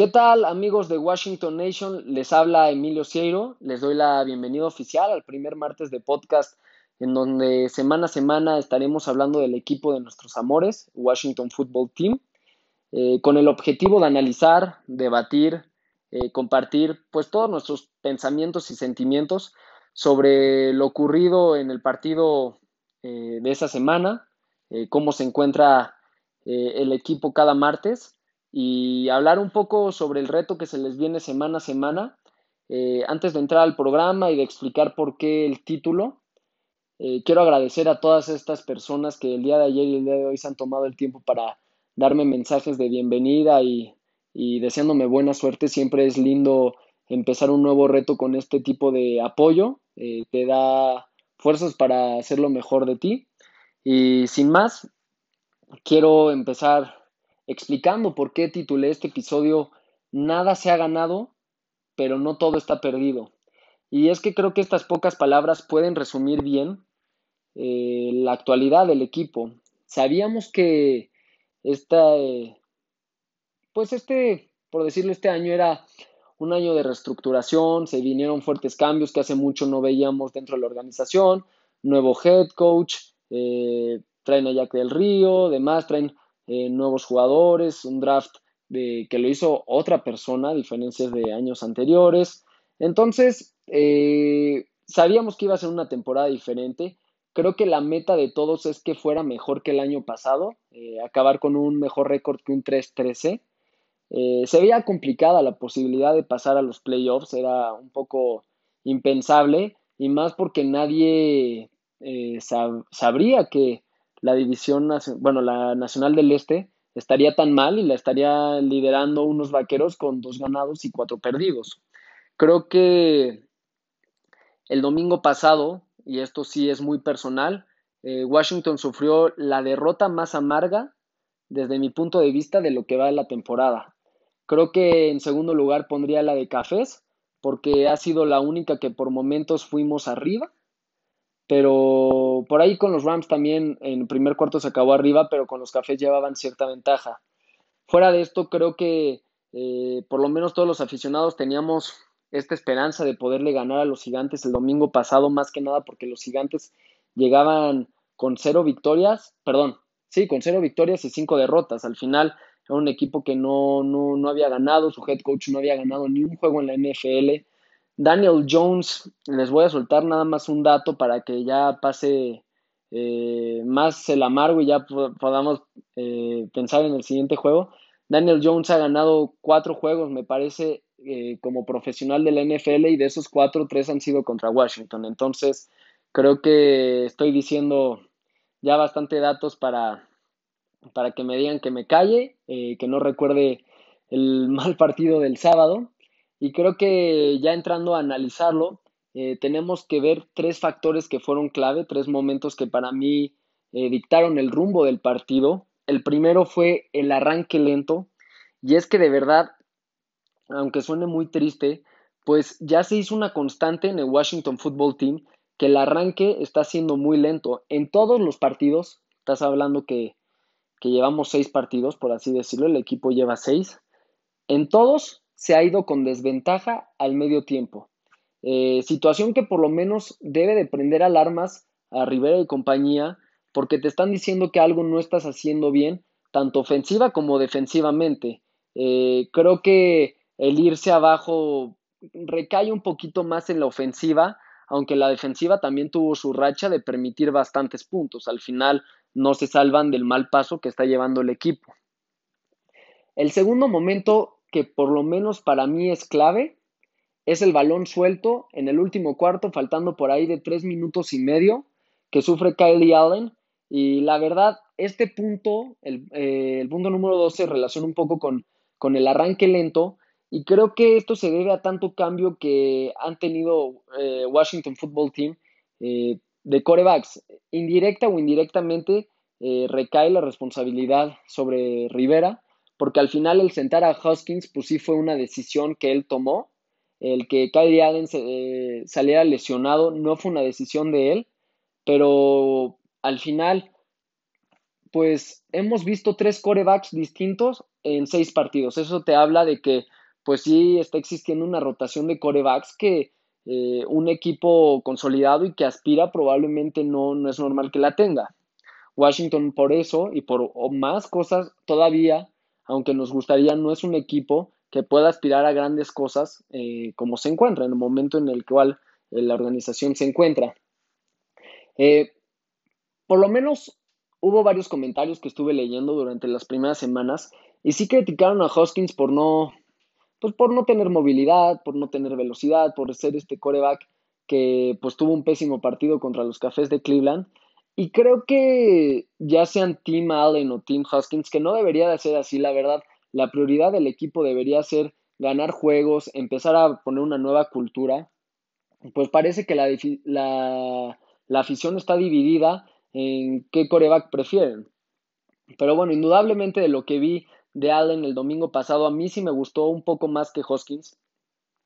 ¿Qué tal amigos de Washington Nation? Les habla Emilio Cieiro. Les doy la bienvenida oficial al primer martes de podcast en donde semana a semana estaremos hablando del equipo de nuestros amores, Washington Football Team, eh, con el objetivo de analizar, debatir, eh, compartir pues todos nuestros pensamientos y sentimientos sobre lo ocurrido en el partido eh, de esa semana, cómo se encuentra el equipo cada martes y hablar un poco sobre el reto que se les viene semana a semana. Eh, antes de entrar al programa y de explicar por qué el título, eh, quiero agradecer a todas estas personas que el día de ayer y el día de hoy se han tomado el tiempo para darme mensajes de bienvenida y, deseándome buena suerte. Siempre es lindo empezar un nuevo reto con este tipo de apoyo. Eh, te da fuerzas para hacer lo mejor de ti. Y sin más, quiero empezar explicando por qué titulé este episodio Nada se ha ganado, pero no todo está perdido. Y es que creo que estas pocas palabras pueden resumir bien eh, la actualidad del equipo. Sabíamos que esta, pues este, por decirlo, este año era un año de reestructuración, se vinieron fuertes cambios que hace mucho no veíamos dentro de la organización, nuevo head coach, eh, traen a Jack del Río, demás, traen eh, nuevos jugadores, un draft de, que lo hizo otra persona, a diferencia de años anteriores. Entonces, eh, sabíamos que iba a ser una temporada diferente. Creo que la meta de todos es que fuera mejor que el año pasado, eh, acabar con un mejor récord que un 3-13. se veía complicada la posibilidad de pasar a los playoffs, era un poco impensable, y más porque nadie sabría que la división, bueno, la Nacional del Este estaría tan mal y la estaría liderando unos vaqueros con dos ganados y cuatro perdidos. Creo que el domingo pasado, y esto sí es muy personal, eh, Washington sufrió la derrota más amarga desde mi punto de vista de lo que va de la temporada. Creo que en segundo lugar pondría la de Cafés, porque ha sido la única que por momentos fuimos arriba pero por ahí con los Rams también en el primer cuarto se acabó arriba, pero con los Cafés llevaban cierta ventaja. Fuera de esto, creo que eh, por lo menos todos los aficionados teníamos esta esperanza de poderle ganar a los gigantes el domingo pasado, más que nada porque los gigantes llegaban con cero victorias, perdón, sí, con cero victorias y cinco derrotas. Al final era un equipo que no, no, no había ganado, su head coach no había ganado ni un juego en la NFL. Daniel Jones, les voy a soltar nada más un dato para que ya pase eh, más el amargo y ya podamos eh, pensar en el siguiente juego. Daniel Jones ha ganado cuatro juegos, me parece, eh, como profesional de la NFL y de esos cuatro, tres han sido contra Washington. Entonces, creo que estoy diciendo ya bastante datos para, para que me digan que me calle, que no recuerde el mal partido del sábado. Y creo que ya entrando a analizarlo, eh, tenemos que ver tres factores que fueron clave, tres momentos que para mí eh, dictaron el rumbo del partido. El primero fue el arranque lento, y es que de verdad, aunque suene muy triste, pues ya se hizo una constante en el Washington Football Team que el arranque está siendo muy lento. En todos los partidos, estás hablando que, que llevamos seis partidos, por así decirlo, el equipo lleva seis. En todos se ha ido con desventaja al medio tiempo. Eh, situación que por lo menos debe de prender alarmas a Rivera y compañía porque te están diciendo que algo no estás haciendo bien, tanto ofensiva como defensivamente. Eh, creo que el irse abajo recae un poquito más en la ofensiva, aunque la defensiva también tuvo su racha de permitir bastantes puntos. Al final no se salvan del mal paso que está llevando el equipo. El segundo momento que por lo menos para mí es clave es el balón suelto en el último cuarto, faltando por ahí de tres minutos y medio, que sufre Kylie Allen. Y la verdad, este punto, el, eh, punto número 12, relaciona un poco con, con el arranque lento. Y creo que esto se debe a tanto cambio que han tenido eh, Washington Football Team eh, de corebacks. Indirecta o indirectamente recae la responsabilidad sobre Rivera porque al final el sentar a Hoskins, pues sí fue una decisión que él tomó. El que Kylie Allen eh, saliera lesionado no fue una decisión de él, pero al final, pues hemos visto tres corebacks distintos en seis partidos. Eso te habla de que, pues sí, está existiendo una rotación de corebacks que eh, un equipo consolidado y que aspira probablemente no, no es normal que la tenga. Washington por eso y por más cosas todavía, aunque nos gustaría, no es un equipo que pueda aspirar a grandes cosas eh, como se encuentra en el momento en el cual eh, la organización se encuentra. por lo menos hubo varios comentarios que estuve leyendo durante las primeras semanas y sí criticaron a Hoskins por no, pues por no tener movilidad, por no tener velocidad, por ser este coreback que pues tuvo un pésimo partido contra los Cafés de Cleveland. Y creo que ya sean Tim Allen o Tim Hoskins, que no debería de ser así, la verdad, la prioridad del equipo debería ser ganar juegos, empezar a poner una nueva cultura. Pues parece que la, la, la afición está dividida en qué coreback prefieren. Pero bueno, indudablemente de lo que vi de Allen el domingo pasado, a mí sí me gustó un poco más que Hoskins.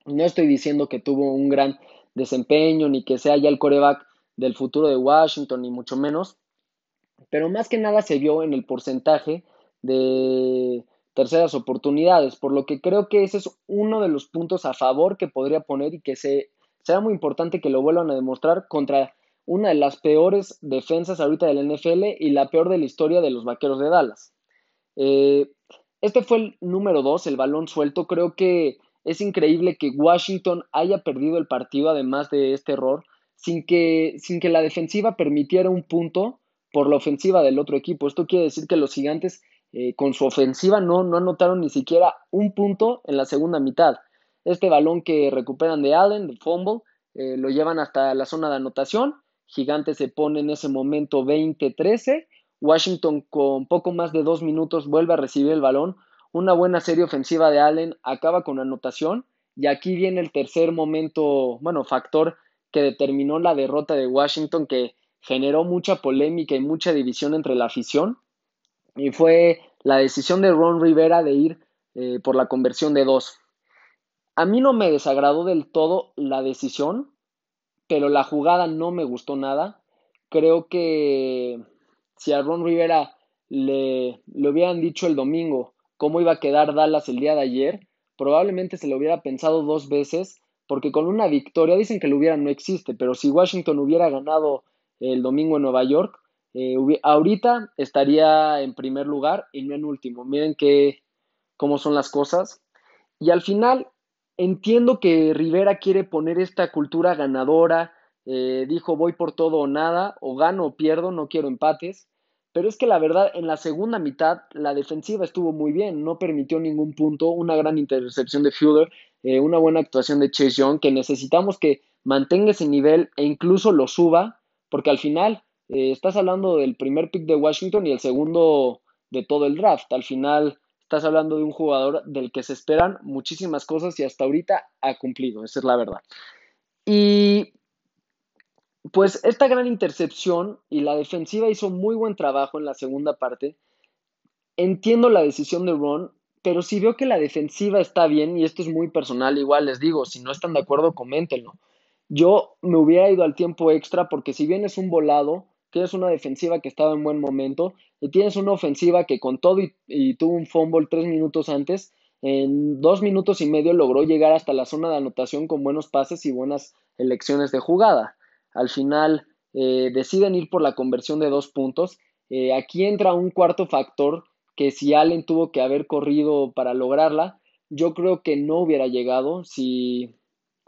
No estoy diciendo que tuvo un gran desempeño ni que sea ya el coreback del futuro de Washington, ni mucho menos. Pero más que nada se vio en el porcentaje de terceras oportunidades, por lo que creo que ese es uno de los puntos a favor que podría poner y que se, será muy importante que lo vuelvan a demostrar contra una de las peores defensas ahorita del NFL y la peor de la historia de los Vaqueros de Dallas. Eh, este fue el número dos, el balón suelto. Creo que es increíble que Washington haya perdido el partido además de este error, sin que, sin que la defensiva permitiera un punto por la ofensiva del otro equipo. Esto quiere decir que los gigantes eh, con su ofensiva no, no anotaron ni siquiera un punto en la segunda mitad. Este balón que recuperan de Allen, de fumble, eh, lo llevan hasta la zona de anotación. Gigantes se pone en ese momento 20-13 Washington con poco más de dos minutos vuelve a recibir el balón. Una buena serie ofensiva de Allen acaba con anotación. Y aquí viene el tercer momento, bueno, factor que determinó la derrota de Washington, que generó mucha polémica y mucha división entre la afición. Y fue la decisión de Ron Rivera de ir eh, por la conversión de dos. A mí no me desagradó del todo la decisión, pero la jugada no me gustó nada. Creo que si a Ron Rivera le, le hubieran dicho el domingo cómo iba a quedar Dallas el día de ayer, probablemente se lo hubiera pensado dos veces, porque con una victoria, dicen que lo hubiera no existe, pero si Washington hubiera ganado el domingo en Nueva York, eh, ahorita estaría en primer lugar y no en último. Miren que, cómo son las cosas. Y al final, entiendo que Rivera quiere poner esta cultura ganadora, eh, dijo voy por todo o nada, o gano o pierdo, no quiero empates. Pero es que la verdad, en la segunda mitad, la defensiva estuvo muy bien, no permitió ningún punto, una gran intercepción de Fuller, eh, una buena actuación de Chase Young, que necesitamos que mantenga ese nivel e incluso lo suba, porque al final eh, estás hablando del primer pick de Washington y el segundo de todo el draft. Al final estás hablando de un jugador del que se esperan muchísimas cosas y hasta ahorita ha cumplido, esa es la verdad. Y pues esta gran intercepción y la defensiva hizo muy buen trabajo en la segunda parte. Entiendo la decisión de Ron, pero si veo que la defensiva está bien, y esto es muy personal, igual les digo, si no están de acuerdo, coméntenlo. Yo me hubiera ido al tiempo extra porque si bien es un volado, tienes una defensiva que estaba en buen momento y tienes una ofensiva que con todo y, tuvo un fumble tres minutos antes, en dos minutos y medio logró llegar hasta la zona de anotación con buenos pases y buenas elecciones de jugada al final eh, deciden ir por la conversión de dos puntos. Eh, aquí entra un cuarto factor que si Allen tuvo que haber corrido para lograrla, yo creo que no hubiera llegado. Si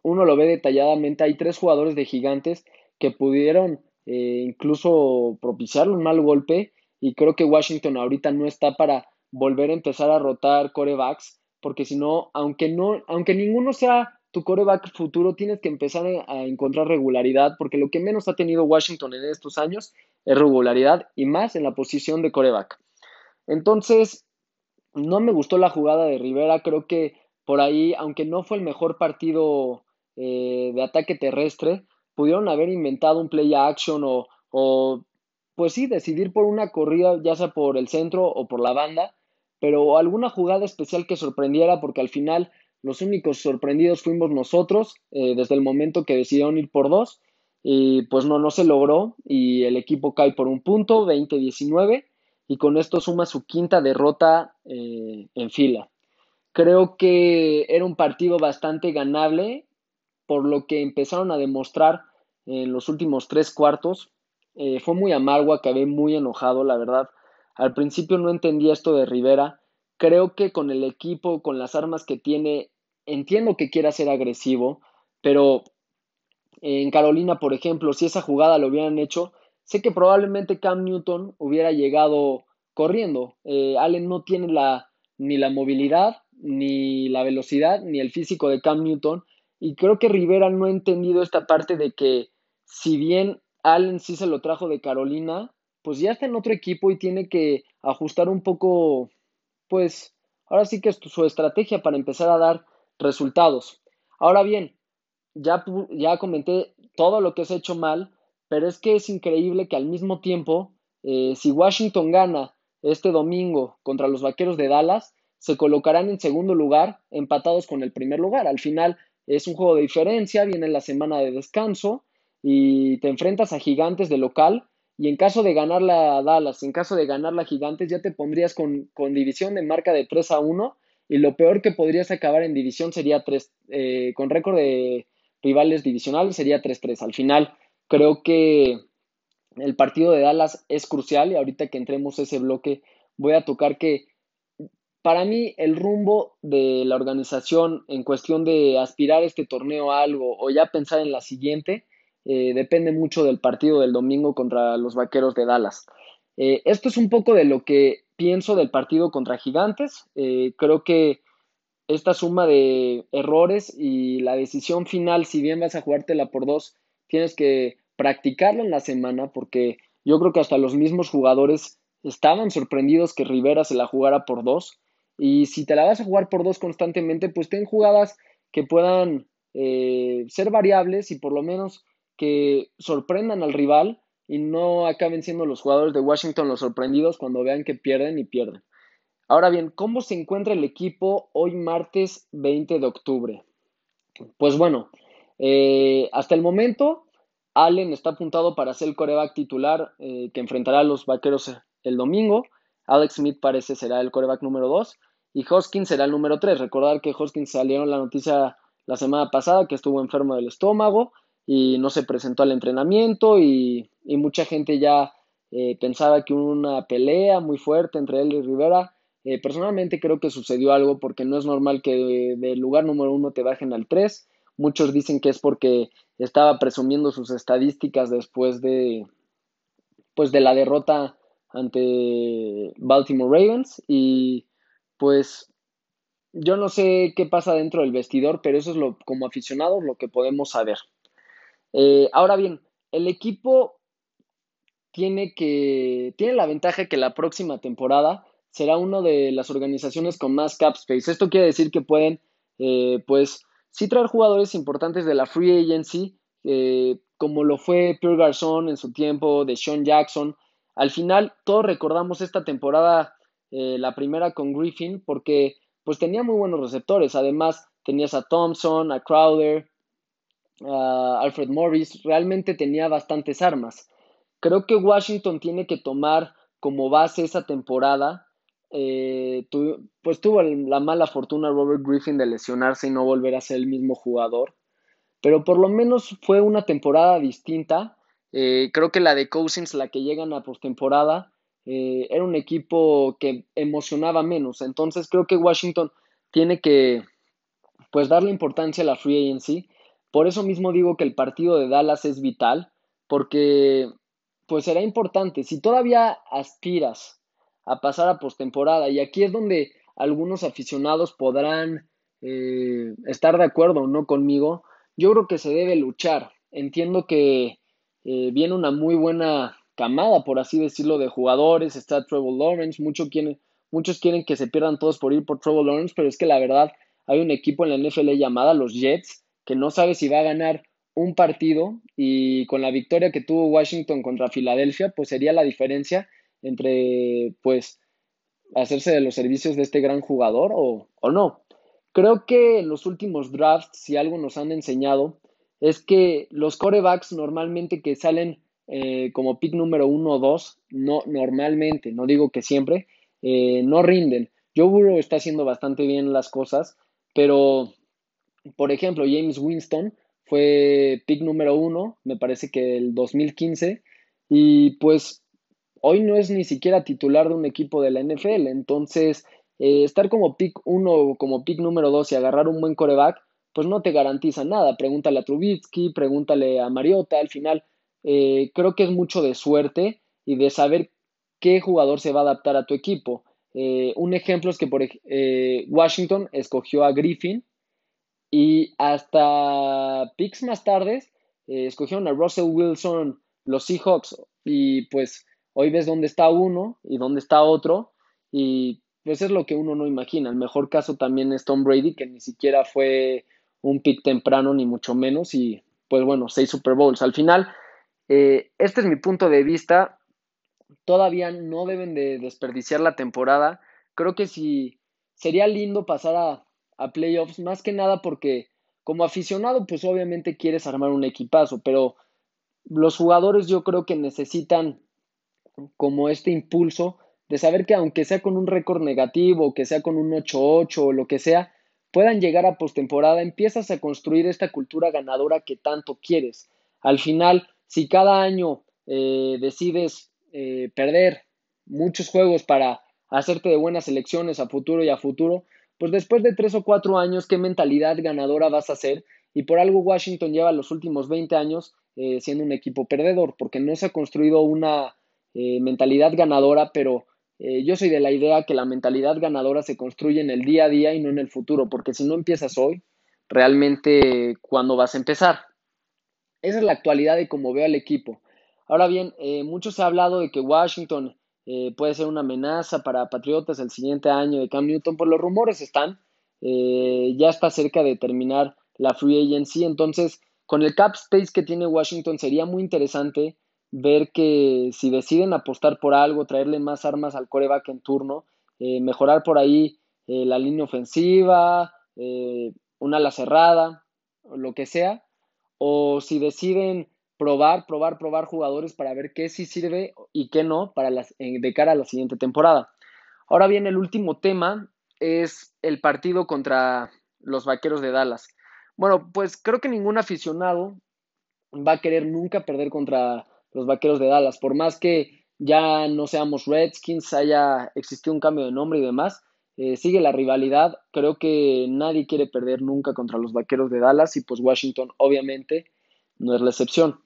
uno lo ve detalladamente, hay tres jugadores de gigantes que pudieron eh, incluso propiciarle un mal golpe y creo que Washington ahorita no está para volver a empezar a rotar corebacks porque si no, aunque no, aunque ninguno sea tu coreback futuro tienes que empezar a encontrar regularidad, porque lo que menos ha tenido Washington en estos años es regularidad y más en la posición de coreback. Entonces, no me gustó la jugada de Rivera, creo que por ahí, aunque no fue el mejor partido eh, de ataque terrestre, pudieron haber inventado un play action o, o, pues sí, decidir por una corrida, ya sea por el centro o por la banda, pero alguna jugada especial que sorprendiera, porque al final los únicos sorprendidos fuimos nosotros eh, desde el momento que decidieron ir por dos. Y pues no, no se logró y el equipo cae por un punto, 20-19. Y con esto suma su quinta derrota eh, en fila. Creo que era un partido bastante ganable, por lo que empezaron a demostrar en los últimos tres cuartos. Eh, fue muy amargo, acabé muy enojado, la verdad. Al principio no entendía esto de Rivera. Creo que con el equipo, con las armas que tiene, entiendo que quiera ser agresivo, pero en Carolina, por ejemplo, si esa jugada lo hubieran hecho, sé que probablemente Cam Newton hubiera llegado corriendo. Eh, Allen no tiene la, ni la movilidad, ni la velocidad, ni el físico de Cam Newton. Y creo que Rivera no ha entendido esta parte de que si bien Allen sí se lo trajo de Carolina, pues ya está en otro equipo y tiene que ajustar un poco, pues ahora sí que es su estrategia para empezar a dar resultados. Ahora bien, ya, ya comenté todo lo que se ha hecho mal, pero es que es increíble que al mismo tiempo, eh, si Washington gana este domingo contra los Vaqueros de Dallas, se colocarán en segundo lugar, empatados con el primer lugar. Al final es un juego de diferencia, viene la semana de descanso y te enfrentas a Gigantes de local. Y en caso de ganar la Dallas, en caso de ganar la Gigantes, ya te pondrías con, división de marca de 3 a 1. Y lo peor que podrías acabar en división sería 3, eh, con récord de rivales divisionales sería 3-3. Al final, creo que el partido de Dallas es crucial y ahorita que entremos ese bloque voy a tocar que para mí el rumbo de la organización en cuestión de aspirar este torneo a algo o ya pensar en la siguiente eh, depende mucho del partido del domingo contra los Vaqueros de Dallas. Eh, esto es un poco de lo que pienso del partido contra Gigantes. Eh, creo que esta suma de errores y la decisión final, si bien vas a jugártela por dos, tienes que practicarla en la semana porque yo creo que hasta los mismos jugadores estaban sorprendidos que Rivera se la jugara por dos. Y si te la vas a jugar por dos constantemente, pues ten jugadas que puedan eh, ser variables y por lo menos que sorprendan al rival y no acaben siendo los jugadores de Washington los sorprendidos cuando vean que pierden y pierden. Ahora bien, ¿cómo se encuentra el equipo hoy martes 20 de octubre? Pues bueno, eh, hasta el momento Allen está apuntado para ser el coreback titular eh, que enfrentará a los vaqueros el domingo. Alex Smith parece será el coreback número 2 y Hoskins será el número 3. Recordar que Hoskins salieron la noticia la semana pasada que estuvo enfermo del estómago y no se presentó al entrenamiento y, mucha gente ya eh, pensaba que una pelea muy fuerte entre él y Rivera. Eh, personalmente creo que sucedió algo porque no es normal que del lugar número 1 te bajen al 3. Muchos dicen que es porque estaba presumiendo sus estadísticas después de pues de la derrota ante Baltimore Ravens y pues yo no sé qué pasa dentro del vestidor, pero eso es lo como aficionados lo que podemos saber. Eh, ahora bien, el equipo tiene que tiene la ventaja que la próxima temporada será una de las organizaciones con más cap space. Esto quiere decir que pueden eh, pues sí traer jugadores importantes de la free agency, eh, como lo fue Pierre Garçon en su tiempo, de Sean Jackson. Al final, todos recordamos esta temporada, eh, la primera con Griffin, porque pues tenía muy buenos receptores. Además, tenías a Thompson, a Crowder, a Alfred Morris. Realmente tenía bastantes armas. Creo que Washington tiene que tomar como base esa temporada eh, pues tuvo la mala fortuna Robert Griffin de lesionarse y no volver a ser el mismo jugador. Pero por lo menos fue una temporada distinta. Eh, creo que la de Cousins, la que llegan a postemporada, eh, era un equipo que emocionaba menos. Entonces creo que Washington tiene que pues darle importancia a la free agency. Por eso mismo digo que el partido de Dallas es vital, porque pues será importante. Si todavía aspiras a pasar a postemporada. Y aquí es donde algunos aficionados podrán eh, estar de acuerdo o no conmigo. Yo creo que se debe luchar. Entiendo que eh, viene una muy buena camada, por así decirlo, de jugadores. Está Trevor Lawrence. Muchos quieren, muchos quieren que se pierdan todos por ir por Trevor Lawrence, pero es que la verdad hay un equipo en la NFL llamada los Jets que no sabe si va a ganar un partido y con la victoria que tuvo Washington contra Filadelfia, pues sería la diferencia entre, pues, hacerse de los servicios de este gran jugador o, o no. Creo que en los últimos drafts, si algo nos han enseñado, es que los corebacks normalmente que salen eh, como pick número uno o dos, no, normalmente, no digo que siempre, eh, no rinden. Joe Burrow está haciendo bastante bien las cosas, pero, por ejemplo, James Winston fue pick número uno, me parece que el 2015, y pues hoy no es ni siquiera titular de un equipo de la NFL, entonces eh, estar como pick uno o como pick número dos y agarrar un buen coreback, pues no te garantiza nada. Pregúntale a Trubitsky, pregúntale a Mariota, al final eh, creo que es mucho de suerte y de saber qué jugador se va a adaptar a tu equipo. Eh, un ejemplo es que por, Washington escogió a Griffin y hasta picks más tardes escogieron a Russell Wilson los Seahawks y pues hoy ves dónde está uno y dónde está otro y pues es lo que uno no imagina. El mejor caso también es Tom Brady, que ni siquiera fue un pick temprano, ni mucho menos, y pues bueno, seis Super Bowls. Al final, eh, este es mi punto de vista. Todavía no deben de desperdiciar la temporada. Creo que sí sería lindo pasar a, a playoffs, más que nada porque como aficionado, pues obviamente quieres armar un equipazo, pero los jugadores yo creo que necesitan como este impulso de saber que aunque sea con un récord negativo, que sea con un 8-8 o lo que sea, puedan llegar a postemporada, empiezas a construir esta cultura ganadora que tanto quieres. Al final, si cada año eh, decides eh, perder muchos juegos para hacerte de buenas elecciones a futuro y a futuro, pues después de tres o cuatro años, ¿qué mentalidad ganadora vas a hacer? Y por algo Washington lleva los últimos 20 años eh, siendo un equipo perdedor, porque no se ha construido una mentalidad ganadora, pero eh, yo soy de la idea que la mentalidad ganadora se construye en el día a día y no en el futuro, porque si no empiezas hoy, realmente cuando vas a empezar. Esa es la actualidad de cómo veo al equipo. Ahora bien, eh, mucho se ha hablado de que Washington eh, puede ser una amenaza para Patriotas el siguiente año de Cam Newton, pues los rumores están, ya está cerca de terminar la free agency, entonces con el cap space que tiene Washington sería muy interesante ver que si deciden apostar por algo, traerle más armas al coreback en turno, eh, mejorar por ahí eh, la línea ofensiva, eh, una ala cerrada, lo que sea, o si deciden probar, probar, probar jugadores para ver qué sí sirve y qué no para las, de cara a la siguiente temporada. Ahora bien, el último tema es el partido contra los Vaqueros de Dallas. Bueno, pues creo que ningún aficionado va a querer nunca perder contra los Vaqueros de Dallas. Por más que ya no seamos Redskins, haya existido un cambio de nombre y demás, eh, sigue la rivalidad. Creo que nadie quiere perder nunca contra los Vaqueros de Dallas y pues Washington obviamente no es la excepción.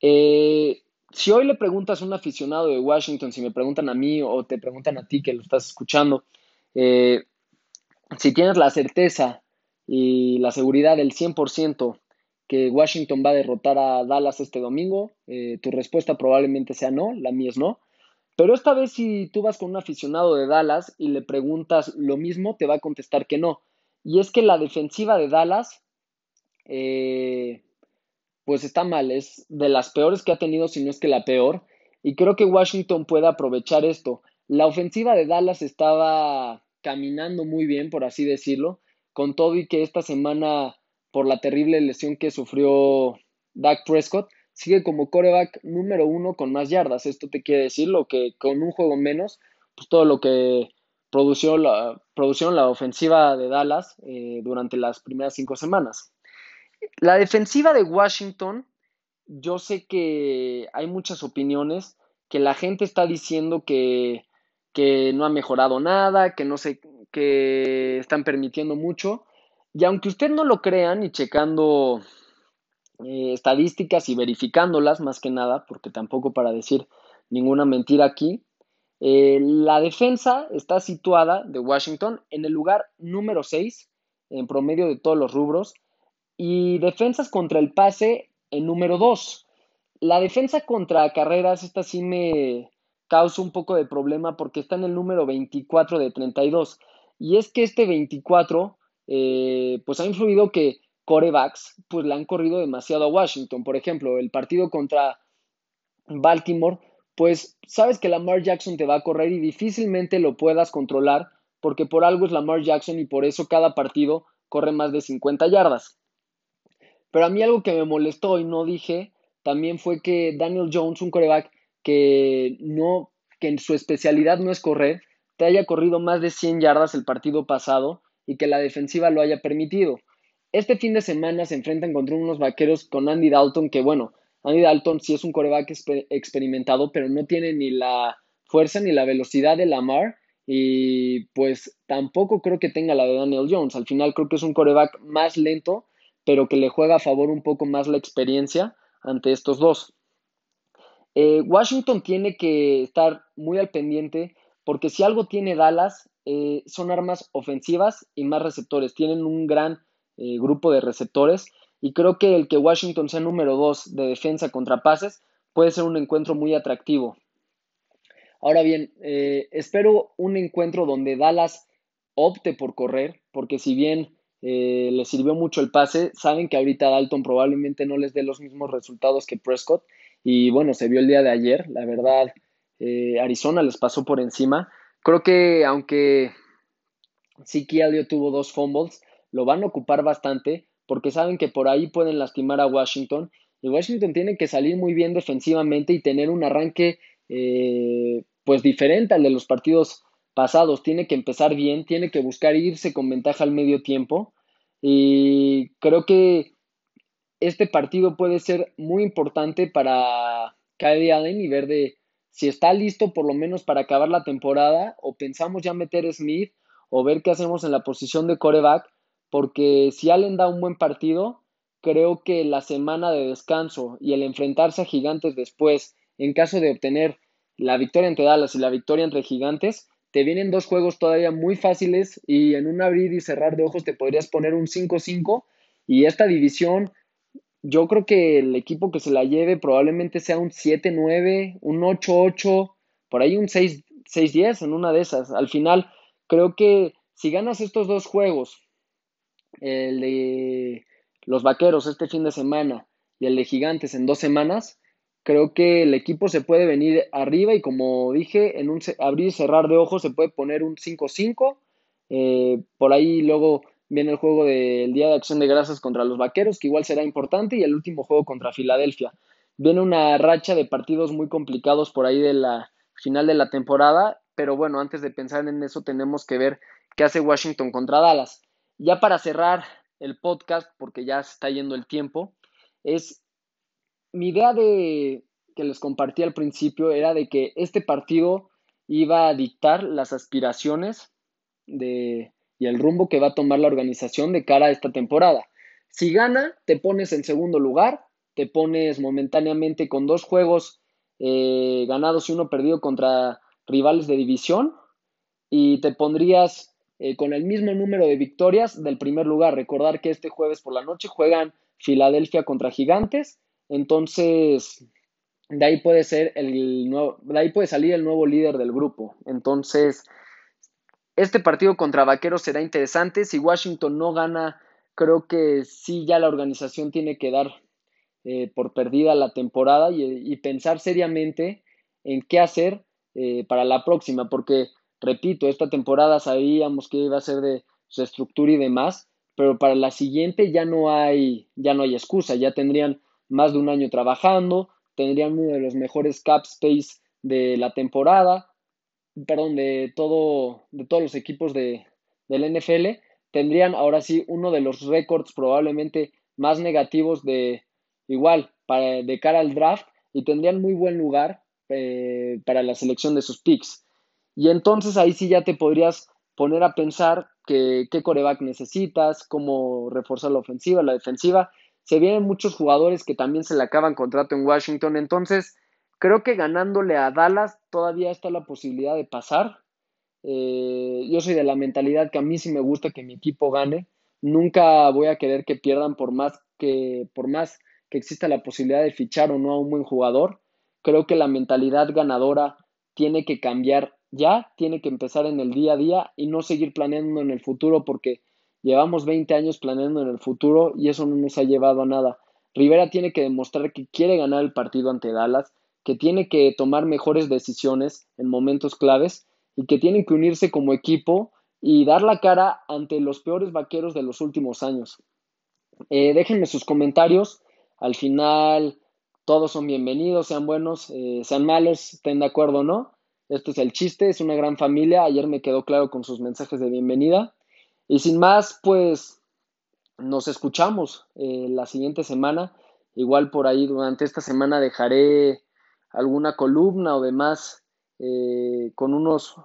Eh, si hoy le preguntas a un aficionado de Washington, si me preguntan a mí o te preguntan a ti que lo estás escuchando, eh, si tienes la certeza y la seguridad del 100% que Washington va a derrotar a Dallas este domingo? Eh, tu respuesta probablemente sea no, la mía es no. Pero esta vez si tú vas con un aficionado de Dallas y le preguntas lo mismo, te va a contestar que no. Y es que la defensiva de Dallas, eh, pues está mal, es de las peores que ha tenido, si no es que la peor. Y creo que Washington puede aprovechar esto. La ofensiva de Dallas estaba caminando muy bien, por así decirlo, con todo y que esta semana por la terrible lesión que sufrió Dak Prescott, sigue como coreback número uno con más yardas. Esto te quiere decir lo que con un juego menos, pues todo lo que produció la, la ofensiva de Dallas eh, durante las primeras cinco semanas. La defensiva de Washington, yo sé que hay muchas opiniones, que la gente está diciendo que, que no ha mejorado nada, que no sé, que están permitiendo mucho. Y aunque usted no lo crean y checando eh, estadísticas y verificándolas más que nada, porque tampoco para decir ninguna mentira aquí, eh, la defensa está situada de Washington en el lugar número 6 en promedio de todos los rubros y defensas contra el pase en número 2. La defensa contra carreras, esta sí me causa un poco de problema porque está en el número 24 de 32. Y es que este 24 eh, pues ha influido que corebacks pues le han corrido demasiado a Washington. Por ejemplo, el partido contra Baltimore, pues sabes que Lamar Jackson te va a correr y difícilmente lo puedas controlar porque por algo es Lamar Jackson y por eso cada partido corre más de 50 yardas. Pero a mí algo que me molestó y no dije también fue que Daniel Jones, un coreback que no, que en su especialidad no es correr, te haya corrido más de 100 yardas el partido pasado y que la defensiva lo haya permitido. Este fin de semana se enfrentan contra unos vaqueros con Andy Dalton, que bueno, Andy Dalton sí es un coreback experimentado, pero no tiene ni la fuerza ni la velocidad de Lamar y pues tampoco creo que tenga la de Daniel Jones. Al final creo que es un coreback más lento, pero que le juega a favor un poco más la experiencia ante estos dos. Eh, Washington tiene que estar muy al pendiente porque si algo tiene Dallas eh, son armas ofensivas y más receptores. Tienen un gran eh, grupo de receptores y creo que el que Washington sea número 2 de defensa contra pases puede ser un encuentro muy atractivo. Ahora bien, eh, espero un encuentro donde Dallas opte por correr, porque si bien eh, le sirvió mucho el pase, saben que ahorita Dalton probablemente no les dé los mismos resultados que Prescott. Y bueno, se vio el día de ayer, la verdad, Arizona les pasó por encima. Creo que aunque sí que tuvo dos fumbles, lo van a ocupar bastante porque saben que por ahí pueden lastimar a Washington. Y Washington tiene que salir muy bien defensivamente y tener un arranque eh, pues diferente al de los partidos pasados. Tiene que empezar bien, tiene que buscar irse con ventaja al medio tiempo. Y creo que este partido puede ser muy importante para Kylie Allen y ver de si está listo por lo menos para acabar la temporada o pensamos ya meter Smith o ver qué hacemos en la posición de coreback porque si Allen da un buen partido, creo que la semana de descanso y el enfrentarse a gigantes después, en caso de obtener la victoria entre Dallas y la victoria entre gigantes, te vienen dos juegos todavía muy fáciles y en un abrir y cerrar de ojos te podrías poner un 5-5 y esta división yo creo que el equipo que se la lleve probablemente sea un 7-9, un 8-8, por ahí un 6-10 en una de esas. Al final, creo que si ganas estos dos juegos el de los Vaqueros este fin de semana y el de Gigantes en dos semanas, creo que el equipo se puede venir arriba y como dije, en un abrir y cerrar de ojos se puede poner un 5-5. Eh, por ahí luego viene el juego del Día de Acción de Grasas contra los Vaqueros, que igual será importante, y el último juego contra Filadelfia. Viene una racha de partidos muy complicados por ahí de la final de la temporada, pero bueno, antes de pensar en eso tenemos que ver qué hace Washington contra Dallas. Ya para cerrar el podcast, porque ya se está yendo el tiempo, es mi idea de que les compartí al principio era de que este partido iba a dictar las aspiraciones de, y el rumbo que va a tomar la organización de cara a esta temporada. Si gana, te pones en segundo lugar, te pones momentáneamente con dos juegos eh, ganados y uno perdido contra rivales de división y te pondrías eh, con el mismo número de victorias del primer lugar. Recordar que este jueves por la noche juegan Filadelfia contra Gigantes, entonces de ahí puede ser el nuevo, de ahí puede salir el nuevo líder del grupo. Entonces, este partido contra Vaqueros será interesante. Si Washington no gana, creo que sí ya la organización tiene que dar eh, por perdida la temporada y, pensar seriamente en qué hacer eh, para la próxima, porque Repito, esta temporada sabíamos que iba a ser de reestructura y demás, pero para la siguiente ya no hay, ya no hay excusa, ya tendrían más de un año trabajando, tendrían uno de los mejores cap space de la temporada, perdón, de todo, de todos los equipos de, del NFL, tendrían ahora sí uno de los récords probablemente más negativos de igual para, de cara al draft y tendrían muy buen lugar eh, para la selección de sus picks. Y entonces ahí sí ya te podrías poner a pensar que, qué coreback necesitas, cómo reforzar la ofensiva, la defensiva. Se vienen muchos jugadores que también se le acaban contrato en Washington. Entonces, creo que ganándole a Dallas todavía está la posibilidad de pasar. Eh, yo soy de la mentalidad que a mí sí me gusta que mi equipo gane. Nunca voy a querer que pierdan por más que, por más que exista la posibilidad de fichar o no a un buen jugador. Creo que la mentalidad ganadora tiene que cambiar ya tiene que empezar en el día a día y no seguir planeando en el futuro porque llevamos 20 años planeando en el futuro y eso no nos ha llevado a nada. Rivera tiene que demostrar que quiere ganar el partido ante Dallas, que tiene que tomar mejores decisiones en momentos claves y que tienen que unirse como equipo y dar la cara ante los peores vaqueros de los últimos años. Eh, déjenme sus comentarios. Al final todos son bienvenidos, sean buenos, eh, sean malos, estén de acuerdo o no. Esto es el chiste, es una gran familia. Ayer me quedó claro con sus mensajes de bienvenida. Y sin más, pues nos escuchamos eh, la siguiente semana. Igual por ahí durante esta semana dejaré alguna columna o demás eh, con unos,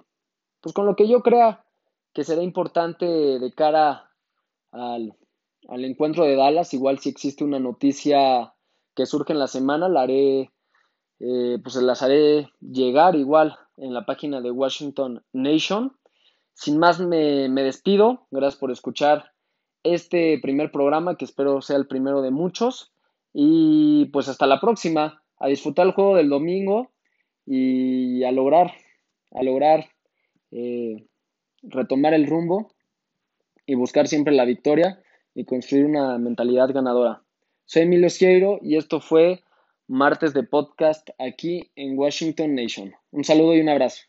pues con lo que yo crea que será importante de cara al, al encuentro de Dallas. Igual si existe una noticia que surge en la semana, la haré, eh, pues las haré llegar igual en la página de Washington Nation. Sin más me, me despido. Gracias por escuchar este primer programa que espero sea el primero de muchos. Y pues hasta la próxima. A disfrutar el juego del domingo y a lograr, a lograr eh, retomar el rumbo y buscar siempre la victoria y construir una mentalidad ganadora. Soy Emilio Sierro y esto fue martes de podcast aquí en Washington Nation. Un saludo y un abrazo.